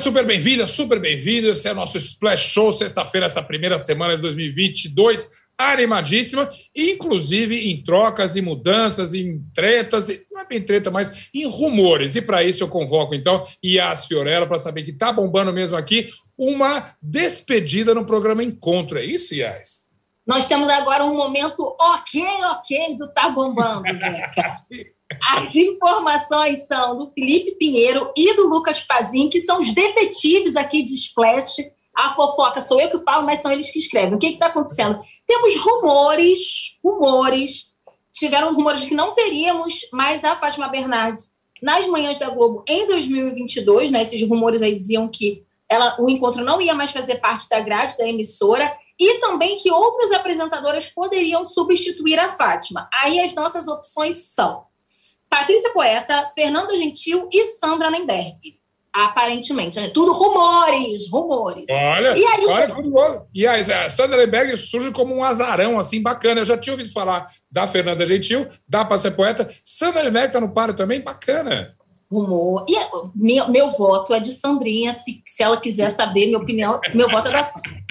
Super bem-vinda, super bem-vindo. Esse é o nosso Splash Show, sexta-feira, essa primeira semana de 2022, animadíssima, inclusive em trocas e mudanças, em tretas, não é bem treta, mas em rumores. E para isso eu convoco, então, Yas Fiorella, para saber que tá bombando mesmo aqui uma despedida no programa Encontro. É isso, Yas? Nós temos agora um momento ok, ok do Tá Bombando, Zeca. As informações são do Felipe Pinheiro e do Lucas Pazin, que são os detetives aqui de Splash. A fofoca sou eu que falo, mas são eles que escrevem. O que está acontecendo? Temos rumores, rumores. Tiveram rumores de que não teríamos mais a Fátima Bernardes nas manhãs da Globo em 2022. Né? Esses rumores aí diziam que ela, o encontro não ia mais fazer parte da grade da emissora e também que outras apresentadoras poderiam substituir a Fátima. Aí as nossas opções são Patrícia Poeta, Fernanda Gentil e Sandra Nemberg. Aparentemente, né? Tudo rumores, rumores. Olha, e aí, olha, tudo E aí, a Sandra Nemberg surge como um azarão, assim, bacana. Eu já tinha ouvido falar da Fernanda Gentil, da Patrícia Poeta. Sandra Nemberg tá no páreo também, bacana rumor. E meu, meu voto é de Sandrinha, se, se ela quiser saber, minha opinião, meu voto é da Sandra.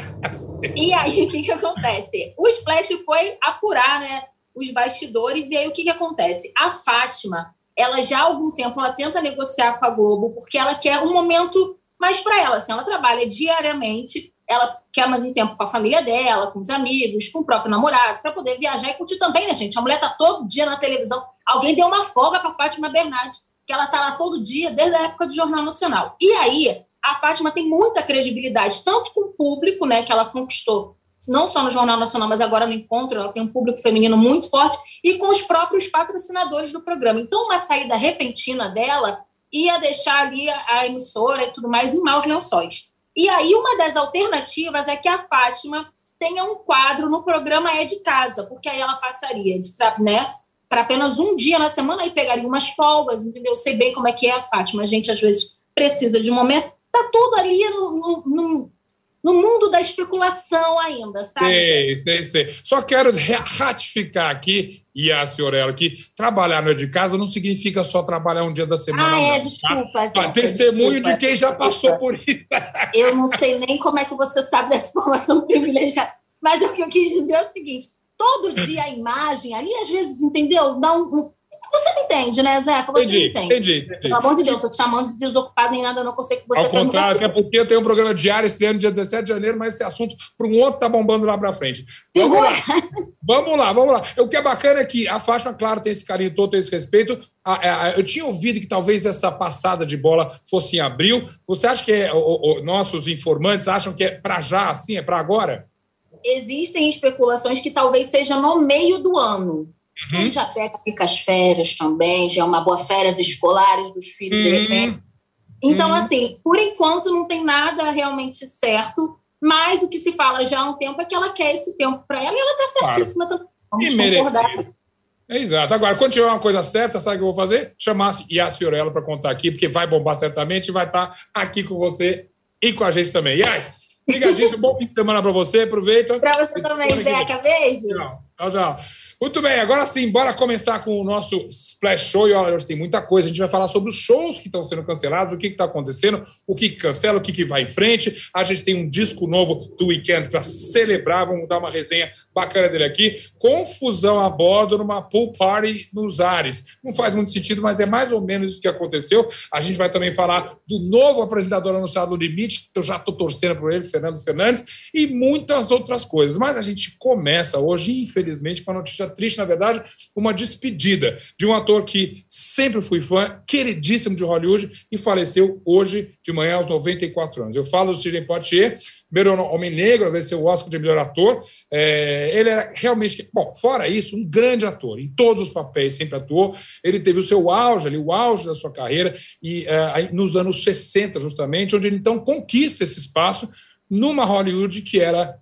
E aí, o que, que acontece? O Splash foi apurar né, os bastidores, e aí o que, que acontece? A Fátima, ela já há algum tempo, ela tenta negociar com a Globo, porque ela quer um momento mais para ela. Assim, ela trabalha diariamente, ela quer mais um tempo com a família dela, com os amigos, com o próprio namorado, para poder viajar e curtir também, né, gente? A mulher tá todo dia na televisão. Alguém deu uma folga para Fátima Bernardes que ela está lá todo dia, desde a época do Jornal Nacional. E aí, a Fátima tem muita credibilidade, tanto com o público, né, que ela conquistou, não só no Jornal Nacional, mas agora no Encontro, ela tem um público feminino muito forte, e com os próprios patrocinadores do programa. Então, uma saída repentina dela ia deixar ali a emissora e tudo mais em maus lençóis. E aí, uma das alternativas é que a Fátima tenha um quadro no programa É de Casa, porque aí ela passaria de, né, para apenas um dia na semana e pegaria umas folgas, entendeu? Eu sei bem como é que é a Fátima. A gente, às vezes, precisa de um momento. Tá tudo ali no, no mundo da especulação ainda, sabe? Sei, sei, sei. Só quero ratificar aqui, e a senhora que trabalhar no de casa não significa só trabalhar um dia da semana. Ah, é, não, desculpa. Tá? Zé, testemunho desculpa, de quem já passou desculpa. por isso. Eu não sei nem como é que você sabe dessa informação privilegiada. Mas o que eu quis dizer é o seguinte: todo dia a imagem ali, às vezes, entendeu? Dá um... Você me entende, né, Zeca? Você entendi, me entende. Entendi, entendi. Pelo amor de Deus, estou te chamando de desocupado em nada, eu não consigo que você Ao contrário, até porque eu tenho um programa diário estreando dia 17 de janeiro, mas esse assunto para um outro tá bombando lá para frente. Vamos lá. vamos lá, vamos lá. O que é bacana é que a Fátima, claro, tem esse carinho todo, tem esse respeito. Eu tinha ouvido que talvez essa passada de bola fosse em abril. Você acha que é, o, o, nossos informantes acham que é para já, assim, é para agora? existem especulações que talvez seja no meio do ano. Uhum. Já pega fica as férias também, já é uma boa férias escolares dos filhos, uhum. de repente. Então, uhum. assim, por enquanto não tem nada realmente certo, mas o que se fala já há um tempo é que ela quer esse tempo para ela e ela está certíssima claro. também. Vamos e concordar. É exato. Agora, quando tiver uma coisa certa, sabe o que eu vou fazer? Chamar Yas Fiorello para contar aqui, porque vai bombar certamente e vai estar tá aqui com você e com a gente também. Yas, Obrigadíssimo, bom fim de semana para você. Aproveita. Para você também, Zeca. Beijo. Tchau, tchau. tchau. Muito bem, agora sim, bora começar com o nosso Splash Show. E olha, hoje tem muita coisa. A gente vai falar sobre os shows que estão sendo cancelados, o que está acontecendo, o que, cancela, o que, que vai em frente. A gente tem um disco novo do Weekend para celebrar. Vamos dar uma resenha bacana dele aqui. Confusão a bordo numa pool party nos ares. Não faz muito sentido, mas é mais ou menos isso que aconteceu. A gente vai também falar do novo apresentador anunciado no Limite. Eu já estou torcendo por ele, Fernando Fernandes, e muitas outras coisas. Mas a gente começa hoje, infelizmente, com a notícia triste, na verdade, uma despedida de um ator que sempre fui fã, queridíssimo de Hollywood, e faleceu hoje de manhã aos 94 anos. Eu falo do Sidney Poitier, primeiro homem negro, venceu o Oscar de melhor ator. É, ele era realmente, bom, fora isso, um grande ator, em todos os papéis sempre atuou. Ele teve o seu auge ali, o auge da sua carreira, e é, nos anos 60, justamente, onde ele então conquista esse espaço numa Hollywood que era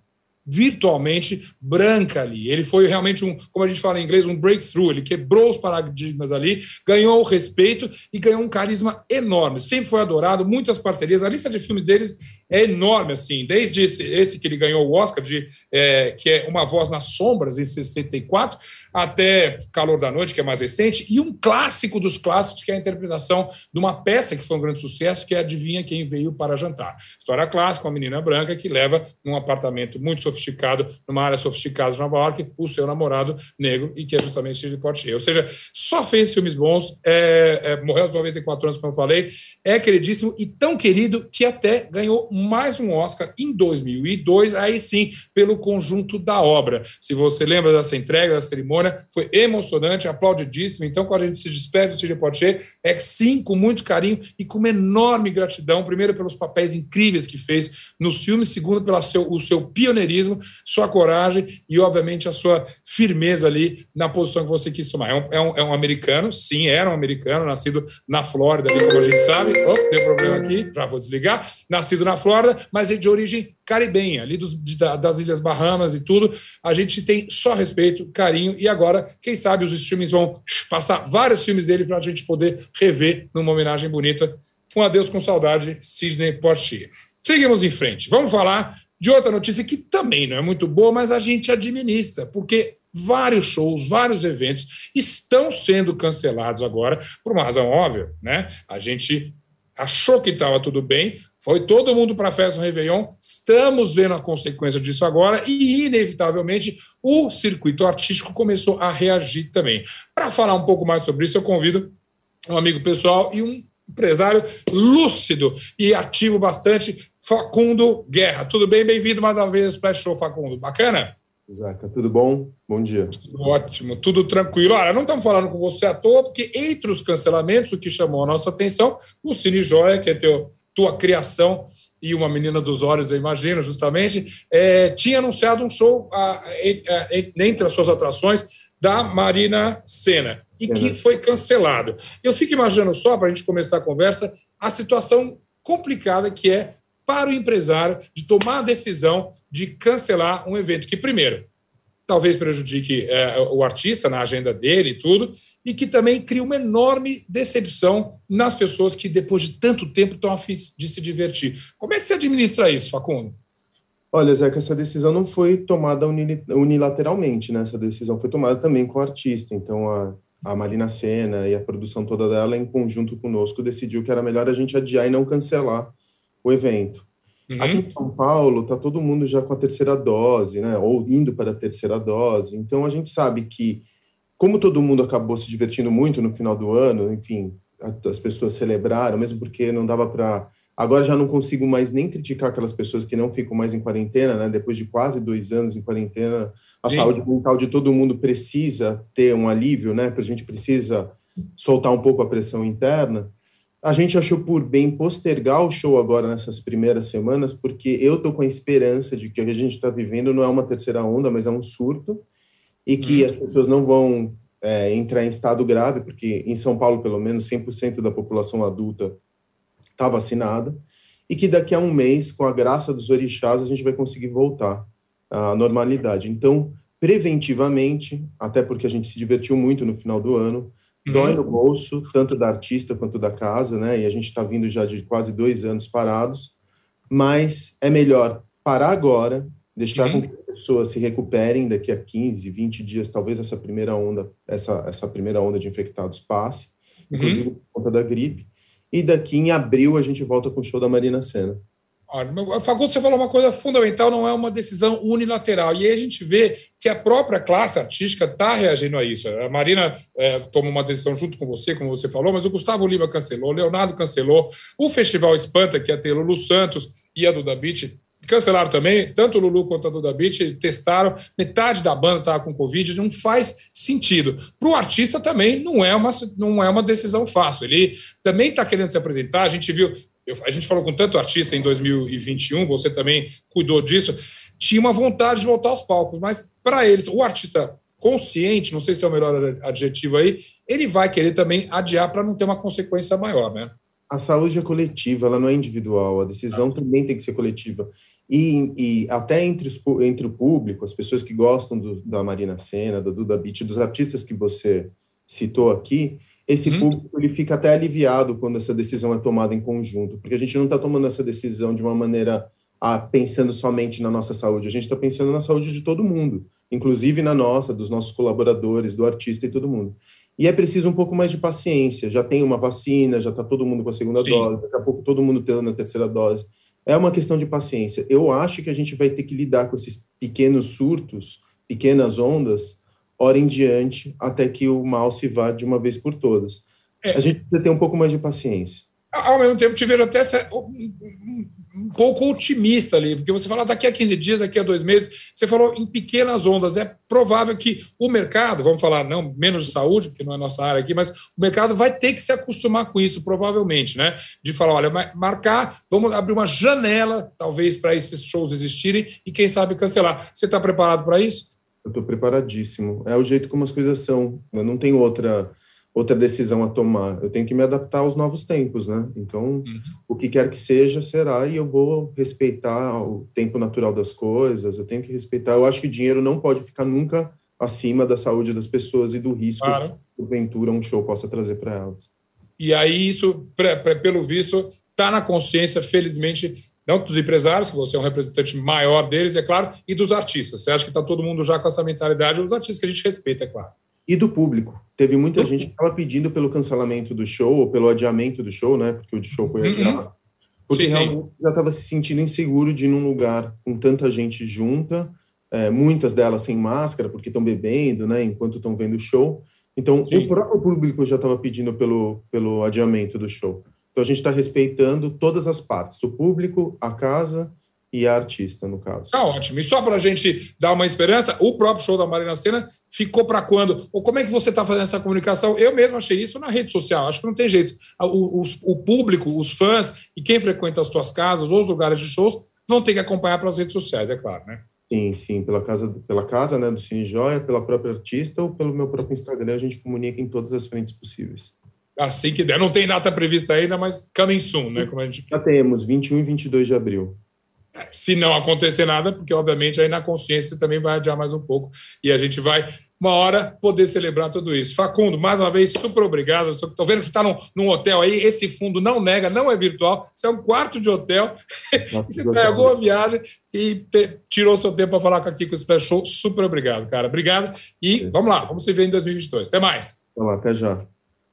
virtualmente branca ali. Ele foi realmente um, como a gente fala em inglês, um breakthrough. Ele quebrou os paradigmas ali, ganhou o respeito e ganhou um carisma enorme. Sempre foi adorado, muitas parcerias. A lista de filmes deles é enorme, assim, desde esse, esse que ele ganhou o Oscar, de, é, que é Uma Voz nas Sombras, em 64, até Calor da Noite, que é mais recente, e um clássico dos clássicos, que é a interpretação de uma peça que foi um grande sucesso, que é Adivinha Quem Veio para Jantar. História clássica, uma menina branca que leva num apartamento muito sofisticado, numa área sofisticada de Nova York, o seu namorado negro, e que é justamente Sidney Poitier. Ou seja, só fez filmes bons, é, é, morreu aos 94 anos, como eu falei, é queridíssimo e tão querido que até ganhou mais um Oscar em 2002, aí sim, pelo conjunto da obra. Se você lembra dessa entrega, da cerimônia, foi emocionante, aplaudidíssimo. Então, quando a gente se despede do Cid Poitier, é sim, com muito carinho e com uma enorme gratidão, primeiro pelos papéis incríveis que fez nos filmes, segundo pelo seu, o seu pioneirismo, sua coragem e, obviamente, a sua firmeza ali na posição que você quis tomar. É um, é um, é um americano, sim, era um americano, nascido na Flórida, ali, como a gente sabe. Oh, deu problema aqui, já vou desligar. Nascido na Flórida, mas é de origem caribenha, ali dos, de, das Ilhas Bahamas e tudo. A gente tem só respeito, carinho e agora, quem sabe, os streamings vão passar vários filmes dele para a gente poder rever numa homenagem bonita. Um adeus com saudade, Sidney Poitier. Seguimos em frente. Vamos falar de outra notícia que também não é muito boa, mas a gente administra, porque vários shows, vários eventos estão sendo cancelados agora, por uma razão óbvia, né? A gente achou que estava tudo bem, foi todo mundo para a festa do Réveillon. Estamos vendo a consequência disso agora e, inevitavelmente, o circuito artístico começou a reagir também. Para falar um pouco mais sobre isso, eu convido um amigo pessoal e um empresário lúcido e ativo bastante, Facundo Guerra. Tudo bem? Bem-vindo mais uma vez ao Splash Show, Facundo. Bacana? Zaca, tudo bom? Bom dia. Tudo ótimo, tudo tranquilo. Olha, não estamos falando com você à toa, porque entre os cancelamentos, o que chamou a nossa atenção, o Cine Joia, que é teu tua criação e uma menina dos olhos, eu imagino, justamente, é, tinha anunciado um show a, a, entre as suas atrações da Marina Senna e que foi cancelado. Eu fico imaginando só, para a gente começar a conversa, a situação complicada que é para o empresário de tomar a decisão de cancelar um evento que, primeiro, talvez prejudique é, o artista na agenda dele e tudo, e que também cria uma enorme decepção nas pessoas que, depois de tanto tempo, estão a fim de se divertir. Como é que você administra isso, Facundo? Olha, Zeca, essa decisão não foi tomada unilateralmente, né? Essa decisão foi tomada também com o artista. Então, a, a Marina Senna e a produção toda dela, em conjunto conosco, decidiu que era melhor a gente adiar e não cancelar o evento. Uhum. Aqui em São Paulo, está todo mundo já com a terceira dose, né? Ou indo para a terceira dose. Então, a gente sabe que, como todo mundo acabou se divertindo muito no final do ano, enfim, as pessoas celebraram, mesmo porque não dava para. Agora já não consigo mais nem criticar aquelas pessoas que não ficam mais em quarentena, né? Depois de quase dois anos em quarentena, a Sim. saúde mental de todo mundo precisa ter um alívio, né? A gente precisa soltar um pouco a pressão interna a gente achou por bem postergar o show agora nessas primeiras semanas, porque eu tô com a esperança de que o que a gente está vivendo não é uma terceira onda, mas é um surto, e que hum. as pessoas não vão é, entrar em estado grave, porque em São Paulo, pelo menos, 100% da população adulta está vacinada, e que daqui a um mês, com a graça dos orixás, a gente vai conseguir voltar à normalidade. Então, preventivamente, até porque a gente se divertiu muito no final do ano, dói uhum. no bolso, tanto da artista quanto da casa, né? E a gente está vindo já de quase dois anos parados, mas é melhor parar agora, deixar uhum. com que as pessoas se recuperem daqui a 15, 20 dias, talvez essa primeira onda, essa, essa primeira onda de infectados passe, uhum. inclusive por conta da gripe, e daqui em abril a gente volta com o show da Marina Senna. Facundo, você falou uma coisa fundamental, não é uma decisão unilateral. E aí a gente vê que a própria classe artística está reagindo a isso. A Marina é, toma uma decisão junto com você, como você falou, mas o Gustavo Lima cancelou, o Leonardo cancelou, o Festival Espanta, que ia ter Lulu Santos e a Duda Beat, cancelaram também, tanto o Lulu quanto a Duda Beat testaram, metade da banda estava com Covid, não faz sentido. Para o artista também não é, uma, não é uma decisão fácil, ele também está querendo se apresentar, a gente viu, eu, a gente falou com tanto artista em 2021, você também cuidou disso, tinha uma vontade de voltar aos palcos, mas para eles, o artista consciente, não sei se é o melhor adjetivo aí, ele vai querer também adiar para não ter uma consequência maior, né? A saúde é coletiva, ela não é individual, a decisão ah. também tem que ser coletiva. E, e até entre, os, entre o público, as pessoas que gostam do, da Marina Senna, da Duda Beat, dos artistas que você citou aqui, esse uhum. público ele fica até aliviado quando essa decisão é tomada em conjunto, porque a gente não está tomando essa decisão de uma maneira ah, pensando somente na nossa saúde, a gente está pensando na saúde de todo mundo, inclusive na nossa, dos nossos colaboradores, do artista e todo mundo. E é preciso um pouco mais de paciência. Já tem uma vacina, já está todo mundo com a segunda Sim. dose, daqui a pouco todo mundo tendo a terceira dose. É uma questão de paciência. Eu acho que a gente vai ter que lidar com esses pequenos surtos, pequenas ondas, hora em diante, até que o mal se vá de uma vez por todas. É. A gente precisa ter um pouco mais de paciência. Ao mesmo tempo, te vejo até um pouco otimista ali, porque você fala daqui a 15 dias, daqui a dois meses, você falou em pequenas ondas. É provável que o mercado, vamos falar não menos de saúde, porque não é nossa área aqui, mas o mercado vai ter que se acostumar com isso, provavelmente, né? De falar, olha, marcar, vamos abrir uma janela, talvez, para esses shows existirem e, quem sabe, cancelar. Você está preparado para isso? Eu estou preparadíssimo. É o jeito como as coisas são. Eu não tenho outra outra decisão a tomar. Eu tenho que me adaptar aos novos tempos, né? Então, uhum. o que quer que seja, será, e eu vou respeitar o tempo natural das coisas, eu tenho que respeitar. Eu acho que o dinheiro não pode ficar nunca acima da saúde das pessoas e do risco claro. que, porventura, um show possa trazer para elas. E aí, isso, pelo visto, está na consciência, felizmente, não dos empresários, que você é um representante maior deles, é claro, e dos artistas. Você acha que está todo mundo já com essa mentalidade, os artistas que a gente respeita, é claro e do público. Teve muita do... gente que estava pedindo pelo cancelamento do show, ou pelo adiamento do show, né? Porque o show foi uhum. adiado. Porque sim, realmente sim. já estava se sentindo inseguro de ir num lugar com tanta gente junta, é, muitas delas sem máscara, porque estão bebendo, né? Enquanto estão vendo o show. Então, sim. o próprio público já estava pedindo pelo, pelo adiamento do show. Então, a gente está respeitando todas as partes: o público, a casa e a artista, no caso. Tá ótimo. E só para a gente dar uma esperança, o próprio show da Marina Senna ficou para quando? Ou como é que você está fazendo essa comunicação? Eu mesmo achei isso na rede social. Acho que não tem jeito. O, o, o público, os fãs e quem frequenta as suas casas ou os lugares de shows vão ter que acompanhar pelas redes sociais, é claro, né? Sim, sim, pela casa, pela casa né, do Cine Joia, pela própria artista ou pelo meu próprio Instagram, a gente comunica em todas as frentes possíveis. Assim que der. Não tem data prevista ainda, mas coming soon, né? Como a gente... Já temos, 21 e 22 de abril se não acontecer nada, porque obviamente aí na consciência também vai adiar mais um pouco e a gente vai, uma hora, poder celebrar tudo isso. Facundo, mais uma vez, super obrigado. Estou vendo que você está num, num, hotel aí, esse fundo não nega, não é virtual, isso é um quarto de hotel. você está em alguma viagem e te, tirou seu tempo para falar aqui com o Special Show. Super obrigado, cara. Obrigado. E vamos lá, vamos se ver em 2022. Até mais. Até lá, até já.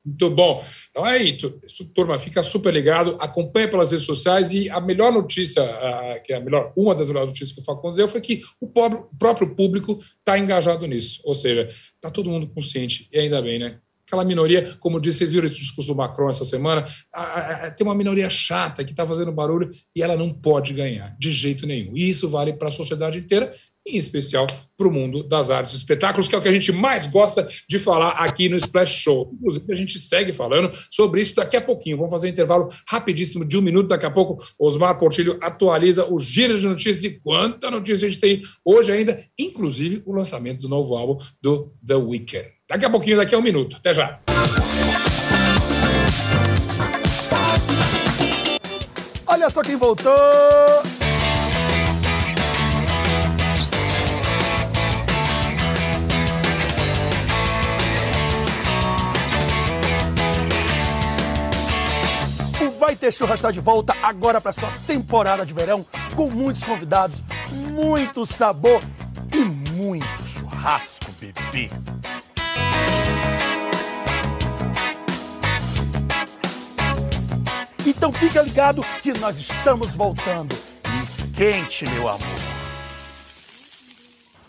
Muito bom. Então é isso, turma, fica super ligado, acompanha pelas redes sociais e a melhor notícia, que é a melhor, uma das melhores notícias que o Facundo deu foi que o, próprio público está engajado nisso. Ou seja, está todo mundo consciente, e ainda bem, né? Aquela minoria, como disse, vocês viram esse discurso do Macron essa semana, a, a, tem uma minoria chata que está fazendo barulho e ela não pode ganhar, de jeito nenhum. E isso vale para a sociedade inteira em especial para o mundo das artes e espetáculos, que é o que a gente mais gosta de falar aqui no Splash Show. Inclusive, a gente segue falando sobre isso daqui a pouquinho. Vamos fazer um intervalo rapidíssimo de um minuto. Daqui a pouco, Osmar Portilho atualiza o giro de notícias e quanta notícia a gente tem hoje ainda, inclusive o lançamento do novo álbum do The Weeknd. Daqui a pouquinho, daqui a um minuto. Até já. Olha só quem voltou! Churrasco está de volta agora para sua temporada de verão, com muitos convidados, muito sabor e muito churrasco, bebê. Então fica ligado que nós estamos voltando. E quente, meu amor.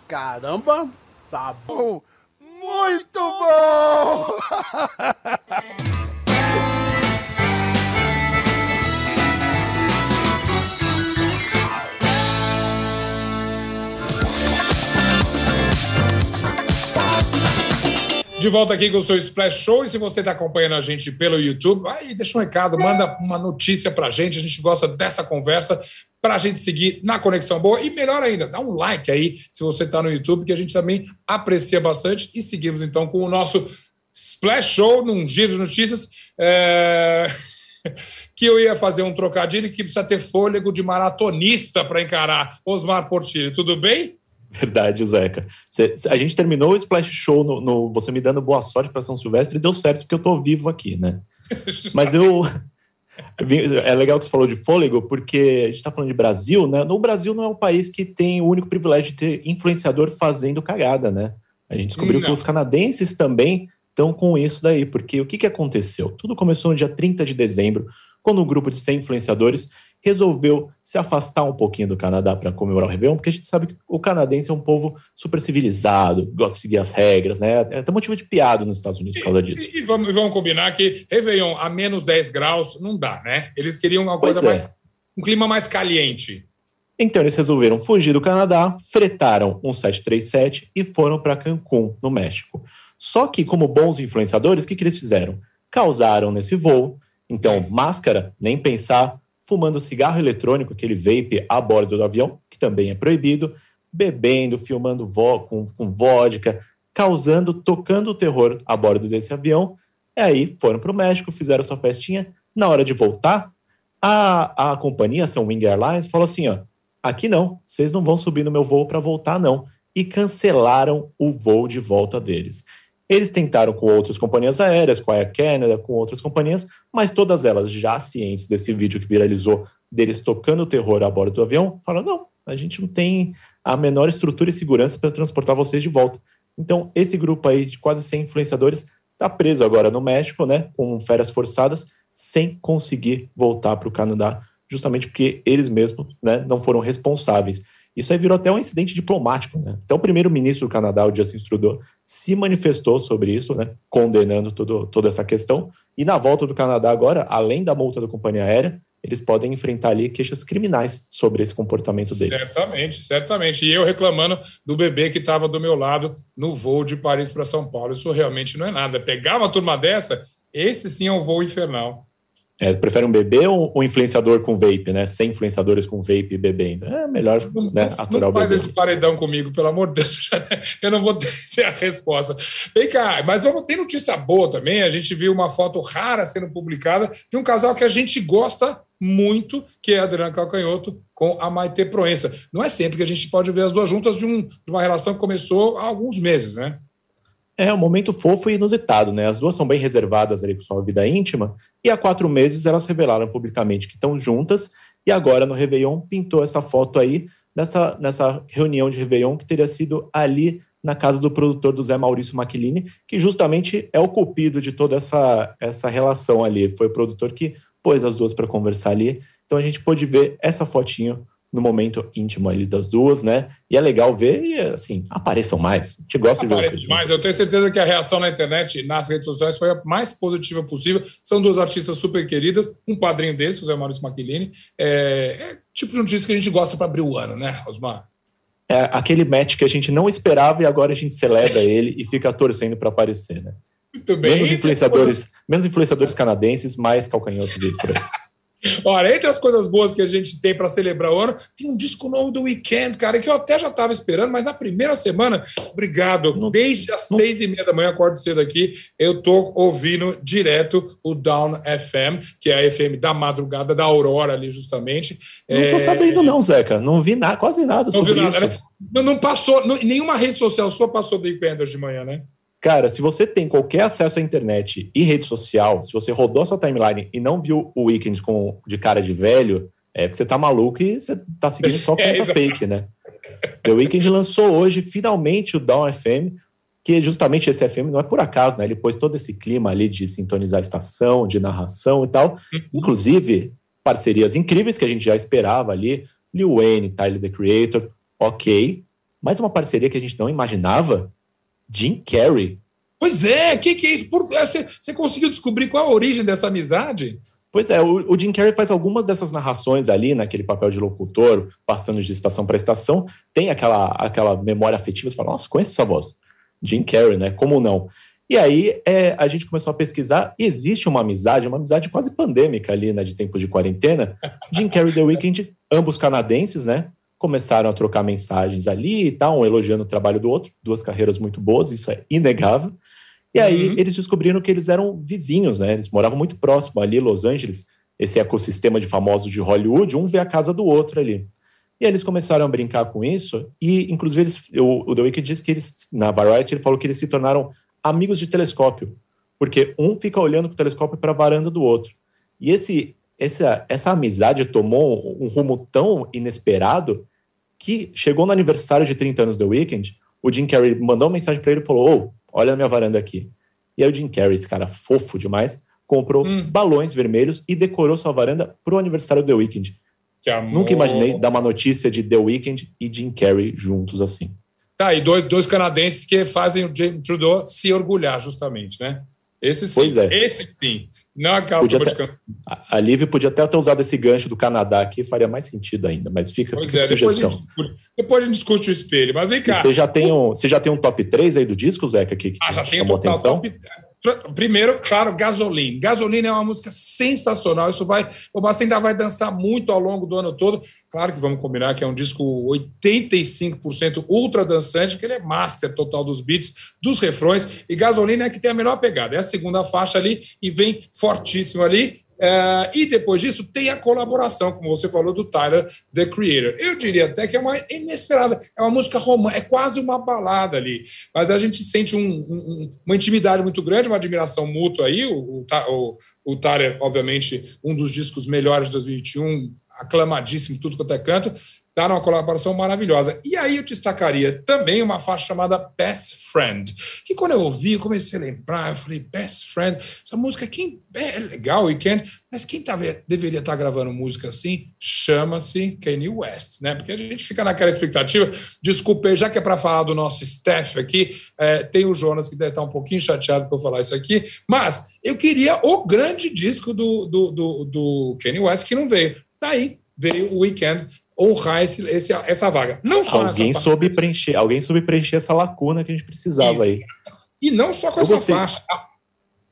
Caramba, tá bom. Muito bom! De volta aqui com o seu Splash Show. E se você está acompanhando a gente pelo YouTube, aí deixa um recado, manda uma notícia para a gente. A gente gosta dessa conversa para a gente seguir na Conexão Boa. E melhor ainda, dá um like aí se você está no YouTube, que a gente também aprecia bastante. E seguimos então com o nosso Splash Show, num giro de notícias. É... que eu ia fazer um trocadilho que precisa ter fôlego de maratonista para encarar. Osmar Portilho, tudo bem? Verdade, Zeca. Cê, a gente terminou o Splash Show no, no Você Me Dando Boa Sorte para São Silvestre e deu certo porque eu tô vivo aqui, né? Mas eu. É legal que você falou de fôlego, porque a gente está falando de Brasil, né? No Brasil não é o país que tem o único privilégio de ter influenciador fazendo cagada, né? A gente descobriu não. que os canadenses também estão com isso daí, porque o que, que aconteceu? Tudo começou no dia 30 de dezembro, quando um grupo de 100 influenciadores resolveu se afastar um pouquinho do Canadá para comemorar o Réveillon, porque a gente sabe que o canadense é um povo super civilizado, gosta de seguir as regras, né? É até motivo de piada nos Estados Unidos por causa disso. E, e vamos, vamos, combinar que Réveillon a menos 10 graus não dá, né? Eles queriam uma coisa é. mais. um clima mais caliente. Então eles resolveram fugir do Canadá, fretaram um 737 e foram para Cancún, no México. Só que, como bons influenciadores, o que, que eles fizeram? Causaram nesse voo. Então, máscara, nem pensar, fumando cigarro eletrônico, aquele vape a bordo do avião, que também é proibido, bebendo, filmando vo com, com vodka, causando, tocando o terror a bordo desse avião. E aí foram para o México, fizeram sua festinha. Na hora de voltar, a, a companhia, a Sunwing Airlines, falou assim: ó, aqui não, vocês não vão subir no meu voo para voltar, não. E cancelaram o voo de volta deles. Eles tentaram com outras companhias aéreas, com a Air Canada, com outras companhias, mas todas elas, já cientes desse vídeo que viralizou deles tocando terror a bordo do avião, falaram: não, a gente não tem a menor estrutura e segurança para transportar vocês de volta. Então, esse grupo aí de quase 100 influenciadores está preso agora no México, né, com férias forçadas, sem conseguir voltar para o Canadá, justamente porque eles mesmos né, não foram responsáveis. Isso aí virou até um incidente diplomático. Né? Até o primeiro-ministro do Canadá, o Justin Trudeau, se manifestou sobre isso, né? condenando tudo, toda essa questão. E na volta do Canadá agora, além da multa da companhia aérea, eles podem enfrentar ali queixas criminais sobre esse comportamento deles. Certamente, certamente. E eu reclamando do bebê que estava do meu lado no voo de Paris para São Paulo. Isso realmente não é nada. Pegar uma turma dessa, esse sim é um voo infernal. É, prefere um bebê ou um influenciador com vape, né? Sem influenciadores com vape bebendo. É melhor não, né, aturar não faz esse paredão comigo, pelo amor de Deus. Eu não vou ter a resposta. Vem cá, mas vamos ter notícia boa também. A gente viu uma foto rara sendo publicada de um casal que a gente gosta muito, que é a Adriana Calcanhoto com a Maite Proença. Não é sempre que a gente pode ver as duas juntas de, um, de uma relação que começou há alguns meses, né? É um momento fofo e inusitado, né? As duas são bem reservadas ali com sua vida íntima, e há quatro meses elas revelaram publicamente que estão juntas, e agora no Réveillon pintou essa foto aí, nessa, nessa reunião de Réveillon que teria sido ali na casa do produtor do Zé Maurício Maquilini, que justamente é o cupido de toda essa, essa relação ali. Foi o produtor que pôs as duas para conversar ali. Então a gente pôde ver essa fotinho no momento íntimo ali das duas, né? E é legal ver e, assim, apareçam mais. A gente gosta Aparece de ver mais. Eu tenho certeza que a reação na internet, nas redes sociais, foi a mais positiva possível. São duas artistas super queridas. Um padrinho desse, o Zé Maurício Maquilini. É, é tipo de notícia que a gente gosta para abrir o ano, né, Osmar? É aquele match que a gente não esperava e agora a gente celebra ele e fica torcendo para aparecer, né? Muito bem. Menos influenciadores, menos influenciadores canadenses, mais calcanhotos e esses. Olha, entre as coisas boas que a gente tem para celebrar o ano, tem um disco novo do Weekend, cara, que eu até já estava esperando, mas na primeira semana, obrigado. Desde as seis e meia da manhã, acordo cedo aqui, eu tô ouvindo direto o Down FM, que é a FM da madrugada, da Aurora ali, justamente. Não é... tô sabendo, não, Zeca. Não vi nada, quase nada sobre não vi nada, isso. Né? Não, passou, não, nenhuma rede social sua passou do Weekend hoje de manhã, né? Cara, se você tem qualquer acesso à internet e rede social, se você rodou a sua timeline e não viu o Weekend com, de cara de velho, é porque você tá maluco e você tá seguindo só conta é, fake, né? The Weekend lançou hoje, finalmente, o Down FM, que justamente esse FM não é por acaso, né? Ele pôs todo esse clima ali de sintonizar a estação, de narração e tal. Uhum. Inclusive, parcerias incríveis que a gente já esperava ali. Lil Wayne, Tyler, The Creator, ok. Mas uma parceria que a gente não imaginava Jim Carrey. Pois é, que que é isso? Por, você, você conseguiu descobrir qual a origem dessa amizade? Pois é, o, o, Jim Carrey faz algumas dessas narrações ali, naquele papel de locutor, passando de estação para estação, tem aquela, aquela memória afetiva, você fala, nossa, conhece essa voz? Jim Carrey, né? Como não? E aí é, a gente começou a pesquisar, e existe uma amizade, uma amizade quase pandêmica ali, né, de tempo de quarentena, Jim Carrey e The Weeknd, ambos canadenses, né? Começaram a trocar mensagens ali e tal, um elogiando o trabalho do outro, duas carreiras muito boas, isso é inegável. E aí uhum. eles descobriram que eles eram vizinhos, né? Eles moravam muito próximo ali, Los Angeles, esse ecossistema de famosos de Hollywood, um vê a casa do outro ali. E aí eles começaram a brincar com isso, e inclusive eles, o, o The Weeknd disse que eles, na Variety, ele falou que eles se tornaram amigos de telescópio, porque um fica olhando com o telescópio para a varanda do outro. E esse, essa, essa amizade tomou um rumo tão inesperado que chegou no aniversário de 30 anos do Weekend, o Jim Carrey mandou uma mensagem para ele e falou: oh, olha a minha varanda aqui. E aí o Jim Carrey, esse cara fofo demais, comprou hum. balões vermelhos e decorou sua varanda para o aniversário do The Weeknd. Nunca imaginei dar uma notícia de The Weeknd e Jim Carrey juntos assim. Tá, e dois, dois canadenses que fazem o James Trudeau se orgulhar, justamente, né? Esse sim. Pois é. Esse sim. Não acaba podia de A Liv podia até ter usado esse gancho do Canadá aqui, faria mais sentido ainda, mas fica, fica é, sugestão. Depois a, discute, depois a gente discute o espelho, mas vem cá. você já tem um, você já tem um top 3 aí do disco, Zeca, que, que ah, já chamou tem atenção? Top, Primeiro, claro, Gasoline. Gasoline é uma música sensacional. Isso vai. O Bassi ainda vai dançar muito ao longo do ano todo. Claro que vamos combinar que é um disco 85% ultra dançante, que ele é master total dos beats, dos refrões. E Gasoline é que tem a melhor pegada. É a segunda faixa ali e vem fortíssimo ali. Uh, e depois disso tem a colaboração, como você falou, do Tyler, The Creator. Eu diria até que é uma inesperada, é uma música romântica, é quase uma balada ali, mas a gente sente um, um, uma intimidade muito grande, uma admiração mútua aí. O, o, o Tyler, obviamente, um dos discos melhores de 2021, aclamadíssimo, tudo quanto é canto, Tá numa colaboração maravilhosa. E aí eu destacaria também uma faixa chamada Best Friend, que quando eu ouvi, eu comecei a lembrar, eu falei, Best Friend, essa música quem é legal, Weekend, mas quem tá, deveria estar tá gravando música assim chama-se Kanye West, né? Porque a gente fica naquela expectativa. Desculpe, já que é para falar do nosso staff aqui, é, tem o Jonas que deve estar um pouquinho chateado por falar isso aqui, mas eu queria o grande disco do, do, do, do Kanye West que não veio. Tá aí, veio o Weekend honrar esse, esse, essa vaga. Não só alguém soube preencher, alguém soube preencher essa lacuna que a gente precisava Isso. aí. E não só com eu essa gostei, faixa.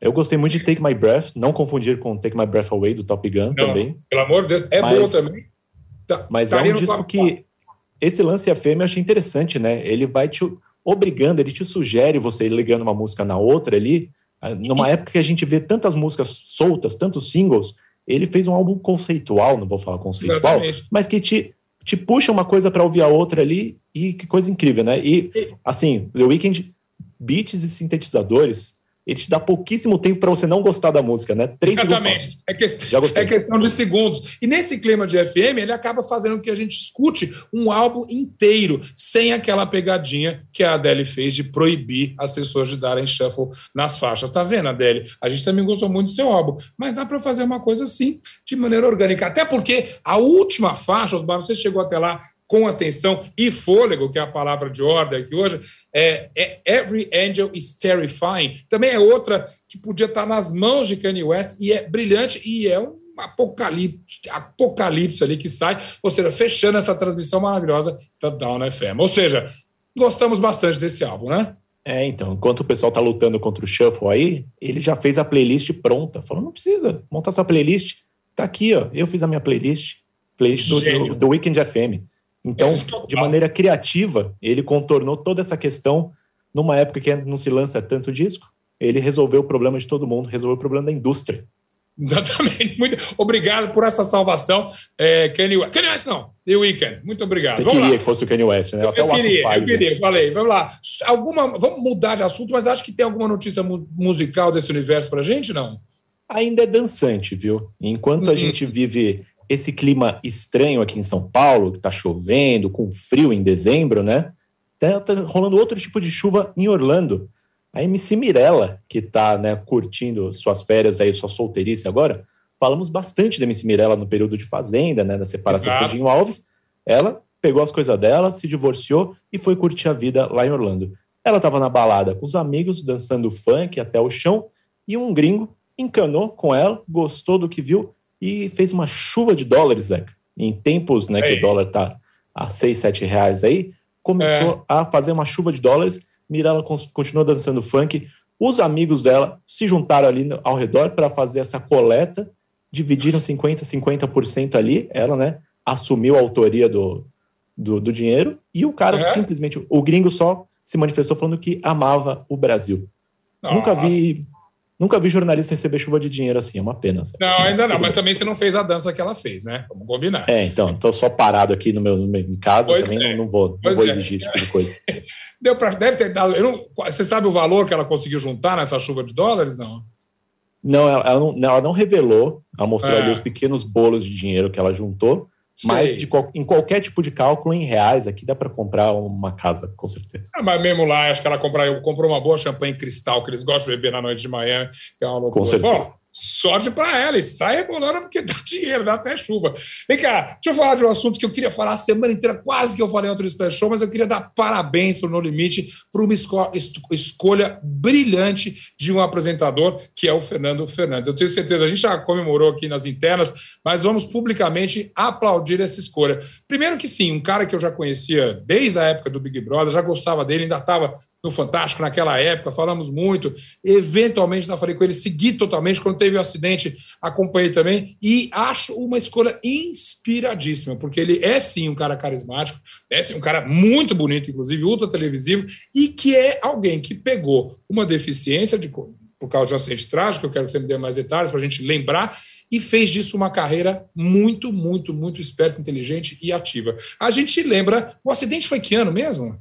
Eu gostei muito de Take My Breath, não confundir com Take My Breath Away do Top Gun não, também. Pelo amor de Deus, é mas, boa também. Tá, mas tá é um disco que esse lance a fêmea eu achei interessante, né? Ele vai te obrigando, ele te sugere você ir ligando uma música na outra ali. Ah, numa e... época que a gente vê tantas músicas soltas, tantos singles, ele fez um álbum conceitual, não vou falar conceitual, Exatamente. mas que te, te puxa uma coisa para ouvir a outra ali, e que coisa incrível, né? E, assim, The Weeknd, beats e sintetizadores, ele te dá pouquíssimo tempo para você não gostar da música, né? Três Exatamente. É, questão, é questão de segundos. E nesse clima de FM, ele acaba fazendo que a gente escute um álbum inteiro, sem aquela pegadinha que a Adele fez de proibir as pessoas de darem shuffle nas faixas. Tá vendo, Adele? A gente também gostou muito do seu álbum, mas dá para fazer uma coisa assim, de maneira orgânica. Até porque a última faixa, Osmar, você chegou até lá, com atenção e fôlego, que é a palavra de ordem aqui hoje, é, é, Every Angel is Terrifying. Também é outra que podia estar nas mãos de Kanye West e é brilhante e é um apocalipse, apocalipse ali que sai, ou seja, fechando essa transmissão maravilhosa da Down FM. Ou seja, gostamos bastante desse álbum, né? É, então, enquanto o pessoal tá lutando contra o Shuffle aí, ele já fez a playlist pronta. Falou, não precisa montar sua playlist. Tá aqui, ó. Eu fiz a minha playlist. Playlist do, do, do Weekend FM. Então, de maneira criativa, ele contornou toda essa questão numa época que não se lança tanto disco. Ele resolveu o problema de todo mundo, resolveu o problema da indústria. Exatamente. Muito obrigado por essa salvação, é, Kanye West. Kanye West não, The Weeknd. Muito obrigado. Você vamos queria lá. que fosse o Kanye West, né? Até eu, queria, eu queria, falei. Vamos lá. Alguma, vamos mudar de assunto, mas acho que tem alguma notícia mu musical desse universo pra gente, não? Ainda é dançante, viu? Enquanto uhum. a gente vive esse clima estranho aqui em São Paulo, que está chovendo, com frio em dezembro, né? Tá, tá, rolando outro tipo de chuva em Orlando. A MC Mirella, que está né, curtindo suas férias aí, sua solteirice agora, falamos bastante da MC Mirella no período de Fazenda, né, da separação com o Dinho Alves. Ela pegou as coisas dela, se divorciou e foi curtir a vida lá em Orlando. Ela estava na balada com os amigos, dançando funk até o chão, e um gringo encanou com ela, gostou do que viu e fez uma chuva de dólares, Zeca. Em tempos né, que o dólar está a 6, 7 reais aí, começou é. a fazer uma chuva de dólares. Mirella continuou dançando funk. Os amigos dela se juntaram ali ao redor para fazer essa coleta, dividiram 50%, 50% ali. Ela, né, assumiu a autoria do, do, do dinheiro e o cara é. simplesmente, o gringo só se manifestou falando que amava o Brasil. Nossa. Nunca vi Nunca vi jornalista receber chuva de dinheiro assim, é uma pena. Sabe? Não, ainda não, mas também você não fez a dança que ela fez, né? Vamos combinar. É, então, estou só parado aqui no meu, no meu em casa, pois também é. não, não, vou, não vou é. exigir esse tipo de coisa. Deu pra, deve ter dado. Não, você sabe o valor que ela conseguiu juntar nessa chuva de dólares? Não. Não, ela, ela não, ela não revelou. Ela mostrou é. ali os pequenos bolos de dinheiro que ela juntou. Mas de, em qualquer tipo de cálculo em reais, aqui dá para comprar uma casa, com certeza. Ah, mas mesmo lá, acho que ela comprou, comprou uma boa champanhe cristal, que eles gostam de beber na noite de Miami, que é uma loucura. Com certeza. Bom, sorte para ela e sai rebolando porque dá dinheiro, dá até chuva. Vem cá, deixa eu falar de um assunto que eu queria falar a semana inteira, quase que eu falei outro Special Show, mas eu queria dar parabéns para o No Limite por uma esco escolha brilhante de um apresentador, que é o Fernando Fernandes. Eu tenho certeza, a gente já comemorou aqui nas internas, mas vamos publicamente aplaudir essa escolha. Primeiro que sim, um cara que eu já conhecia desde a época do Big Brother, já gostava dele, ainda estava no Fantástico naquela época, falamos muito. Eventualmente, não falei com ele, segui totalmente. Quando teve o acidente, acompanhei também. E acho uma escolha inspiradíssima, porque ele é sim um cara carismático, é sim um cara muito bonito, inclusive, ultra televisivo, e que é alguém que pegou uma deficiência de, por causa de um acidente trágico, eu quero que você me dê mais detalhes para a gente lembrar, e fez disso uma carreira muito, muito, muito esperta, inteligente e ativa. A gente lembra, o acidente foi que ano mesmo?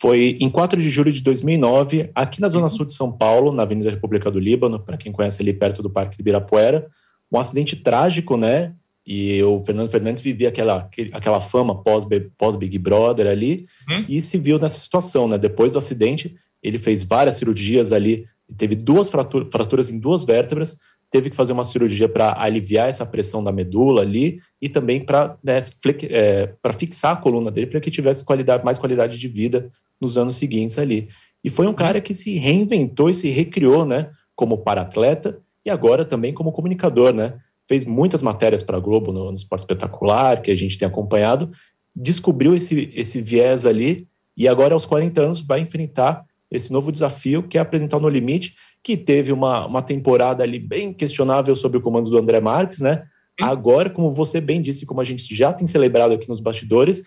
Foi em 4 de julho de 2009, aqui na Zona Sul de São Paulo, na Avenida República do Líbano, para quem conhece ali perto do Parque de Ibirapuera, um acidente trágico, né? E o Fernando Fernandes vivia aquela, aquela fama pós-Big pós Brother ali uhum. e se viu nessa situação, né? Depois do acidente, ele fez várias cirurgias ali, teve duas fraturas em duas vértebras, teve que fazer uma cirurgia para aliviar essa pressão da medula ali e também para né, é, fixar a coluna dele para que tivesse qualidade, mais qualidade de vida nos anos seguintes ali. E foi um cara que se reinventou e se recriou, né, como paratleta e agora também como comunicador, né? Fez muitas matérias para a Globo no, no Esporte Espetacular, que a gente tem acompanhado, descobriu esse, esse viés ali e agora, aos 40 anos, vai enfrentar esse novo desafio que é apresentar No Limite, que teve uma, uma temporada ali bem questionável sob o comando do André Marques, né? Agora, como você bem disse, como a gente já tem celebrado aqui nos bastidores,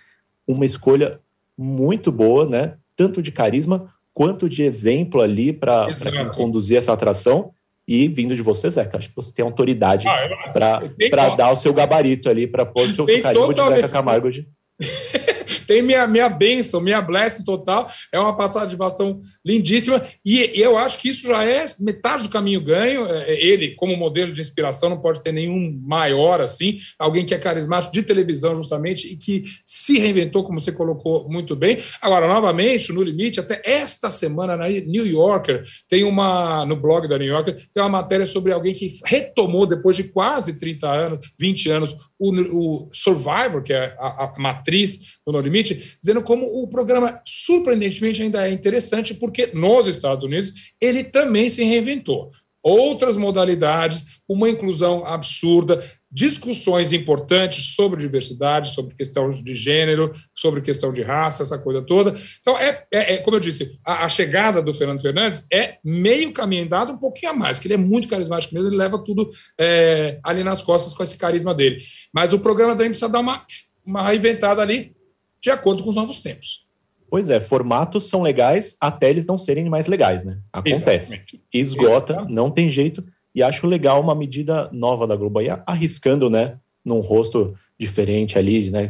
uma escolha muito boa, né? Tanto de carisma quanto de exemplo ali para conduzir essa atração. E vindo de você, Zeca, acho que você tem autoridade ah, para dar o seu gabarito ali para pôr o seu carisma de Zeca Camargo. De... tem minha, minha bênção, minha blessing total. É uma passada de bastão lindíssima. E, e, eu acho que isso já é metade do caminho ganho. É, é, ele, como modelo de inspiração, não pode ter nenhum maior assim. Alguém que é carismático de televisão, justamente, e que se reinventou, como você colocou muito bem. Agora, novamente, no limite, até esta semana na New Yorker, tem uma, no blog da New Yorker, tem uma matéria sobre alguém que retomou, depois de quase 30 anos, 20 anos, o, o Survivor, que é a, a matriz do No Limite, dizendo como o programa, surpreendentemente, ainda é interessante, porque nos Estados Unidos ele também se reinventou. Outras modalidades, uma inclusão absurda, discussões importantes sobre diversidade, sobre questão de gênero, sobre questão de raça, essa coisa toda. Então, é, é, é como eu disse, a, a, chegada do Fernando Fernandes é meio caminho dado, um pouquinho a mais, que ele é muito carismático mesmo, ele leva tudo é, ali nas costas com esse carisma dele. Mas o programa também precisa dar uma, uma reinventada ali, de acordo com os novos tempos. Pois é, formatos são legais até eles não serem mais legais, né? Acontece. Exatamente. Esgota, Exatamente. não tem jeito. E acho legal uma medida nova da Globo aí, arriscando, né? Num rosto diferente ali, né?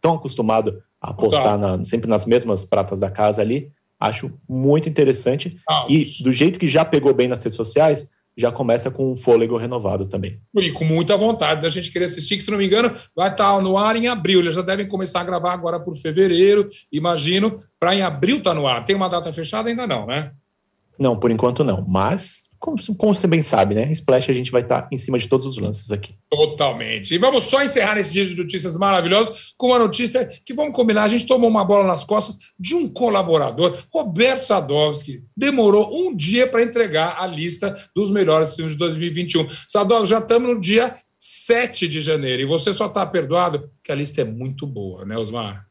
Tão acostumado a apostar na, sempre nas mesmas pratas da casa ali. Acho muito interessante. Ah, e do jeito que já pegou bem nas redes sociais, já começa com um fôlego renovado também. E com muita vontade da gente querer assistir, que se não me engano, vai estar no ar em abril. Eles já devem começar a gravar agora por fevereiro, imagino, para em abril estar tá no ar. Tem uma data fechada? Ainda não, né? Não, por enquanto não. Mas como, como, você bem sabe, né? Splash a gente vai estar em cima de todos os lances aqui. Totalmente. E vamos só encerrar esse dia de notícias maravilhosas com uma notícia que vamos combinar. A gente tomou uma bola nas costas de um colaborador, Roberto Sadovski. Demorou um dia para entregar a lista dos melhores filmes de 2021. Sadovski, já estamos no dia 7 de janeiro e você só está perdoado porque a lista é muito boa, né, Osmar?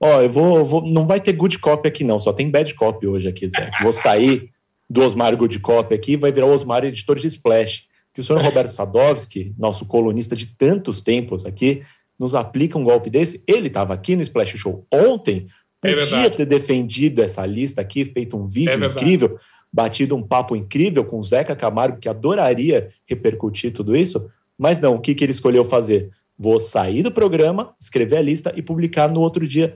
Ó, eu vou, vou, Não vai ter good copy aqui, não. Só tem bad copy hoje aqui, Zé. Vou sair do Osmar Goldcop aqui, vai virar o Osmar editor de Splash. Que o senhor Roberto Sadovski, nosso colunista de tantos tempos aqui, nos aplica um golpe desse. Ele estava aqui no Splash Show ontem, é podia é ter defendido essa lista aqui, feito um vídeo é incrível, batido um papo incrível com o Zeca Camargo, que adoraria repercutir tudo isso, mas não, o que, que ele escolheu fazer? Vou sair do programa, escrever a lista e publicar no outro dia.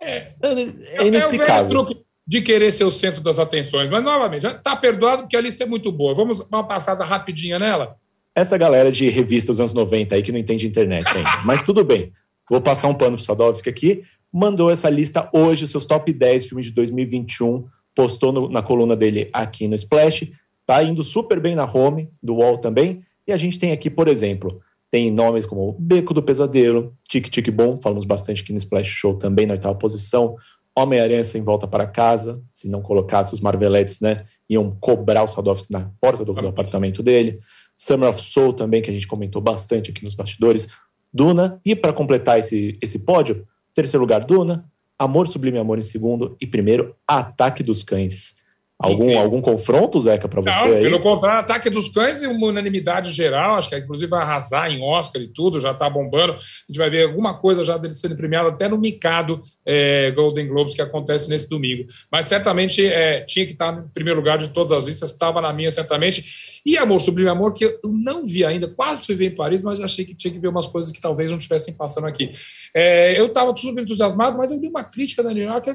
É, é inexplicável. É o truque de querer ser o centro das atenções. Mas, novamente, está perdoado porque a lista é muito boa. Vamos dar uma passada rapidinha nela? Essa galera de revista dos anos 90 aí que não entende internet ainda. Mas tudo bem. Vou passar um pano pro Sadovski aqui. Mandou essa lista hoje, os seus top 10 filmes de 2021. Postou no, na coluna dele aqui no Splash. Tá indo super bem na home do UOL também. E a gente tem aqui, por exemplo, tem nomes como Beco do Pesadelo, Tic Tic Bom, falamos bastante aqui no Splash Show também, na oitava posição. Homem-Aranha sem volta para casa, se não colocasse os Marvelettes, né, iam cobrar o Sadovski na porta do, do apartamento dele. Summer of Soul também, que a gente comentou bastante aqui nos bastidores. Duna, e para completar esse, esse pódio, terceiro lugar, Duna, Amor Sublime Amor em segundo, e primeiro, Ataque dos Cães. Algum, algum confronto, Zeca, para você? Não, aí? pelo contrário, ataque dos cães e uma unanimidade geral. Acho que inclusive vai arrasar em Oscar e tudo, já está bombando. A gente vai ver alguma coisa já dele sendo premiado até no Mikado é, Golden Globes que acontece nesse domingo. Mas certamente é, tinha que estar tá em primeiro lugar de todas as listas, estava na minha certamente. E Amor Sublime Amor, que eu não vi ainda, quase fui ver em Paris, mas achei que tinha que ver umas coisas que talvez não estivessem passando aqui. É, eu estava super entusiasmado, mas eu vi uma crítica da New York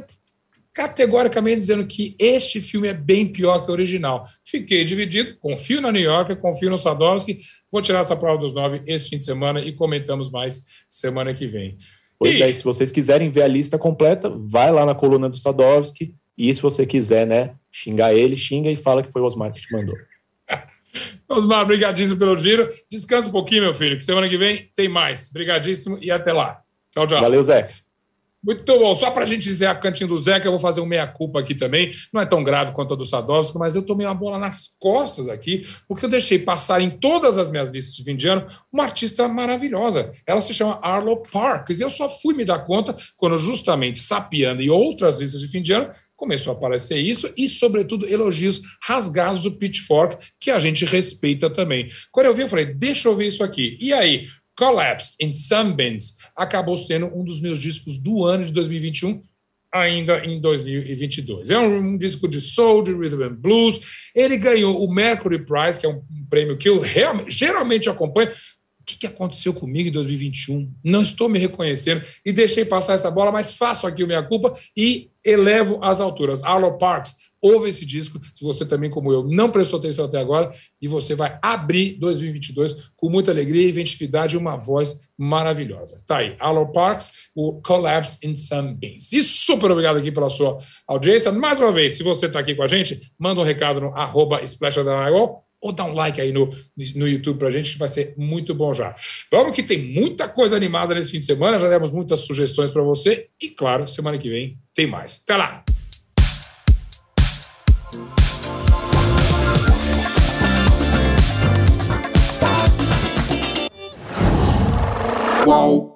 categoricamente dizendo que este filme é bem pior que o original. Fiquei dividido, confio na New York, confio no Sadowski, vou tirar essa prova dos nove esse fim de semana e comentamos mais semana que vem. Pois e... é, se vocês quiserem ver a lista completa, vai lá na coluna do Sadowski e se você quiser, né, xingar ele, xinga e fala que foi o Osmar que te mandou. Osmar, brigadíssimo pelo giro. Descansa um pouquinho, meu filho, que semana que vem tem mais. Brigadíssimo e até lá. Tchau, tchau. Valeu, Zé. Muito bom. Só para a gente dizer a cantinho do Zeca, eu vou fazer um meia-culpa aqui também. Não é tão grave quanto a do Sadovski, mas eu tomei uma bola nas costas aqui, porque eu deixei passar em todas as minhas listas de fim de ano uma artista maravilhosa. Ela se chama Arlo Parks. E eu só fui me dar conta quando, justamente, Sapiando e outras listas de fim de ano, começou a aparecer isso e, sobretudo, elogios rasgados do Pitchfork, que a gente respeita também. Quando eu vi, eu falei, deixa eu ver isso aqui. E aí, Collapsed in Sunbeams acabou sendo um dos meus discos do ano de 2021, ainda em 2022. É um, um, disco de soul, de rhythm and blues. Ele ganhou o Mercury Prize, que é um, um prêmio que eu geralmente acompanho. O que, que aconteceu comigo em 2021? Não estou me reconhecendo e deixei passar essa bola, mas faço aqui a minha culpa e elevo as alturas. Arlo Parks ouve esse disco, se você também, como eu, não prestou atenção até agora, e você vai abrir 2022 com muita alegria, inventividade e uma voz maravilhosa. Tá aí, Allo Parks, o Collapse in Some Beans. E super obrigado aqui pela sua audiência. Mais uma vez, se você está aqui com a gente, manda um recado no arroba ou dá um like aí no, no YouTube pra gente, que vai ser muito bom já. Vamos que tem muita coisa animada nesse fim de semana, já demos muitas sugestões para você, e claro, semana que vem tem mais. Até lá! Qual